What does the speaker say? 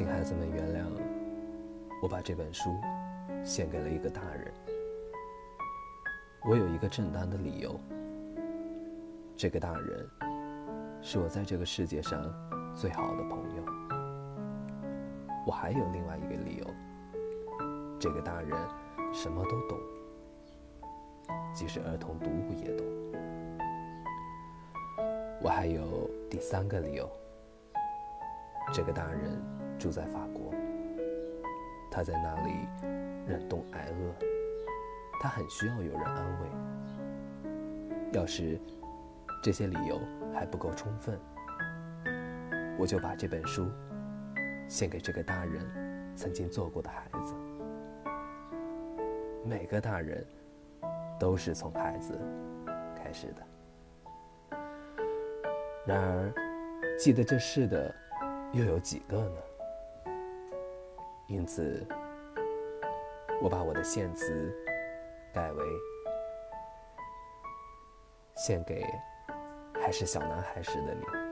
请孩子们原谅，我把这本书献给了一个大人。我有一个正当的理由，这个大人是我在这个世界上最好的朋友。我还有另外一个理由，这个大人什么都懂，即使儿童读物也懂。我还有第三个理由，这个大人住在法国，他在那里忍冻挨饿，他很需要有人安慰。要是这些理由还不够充分，我就把这本书献给这个大人曾经做过的孩子。每个大人都是从孩子开始的。然而，记得这事的又有几个呢？因此，我把我的献词改为：献给还是小男孩时的你。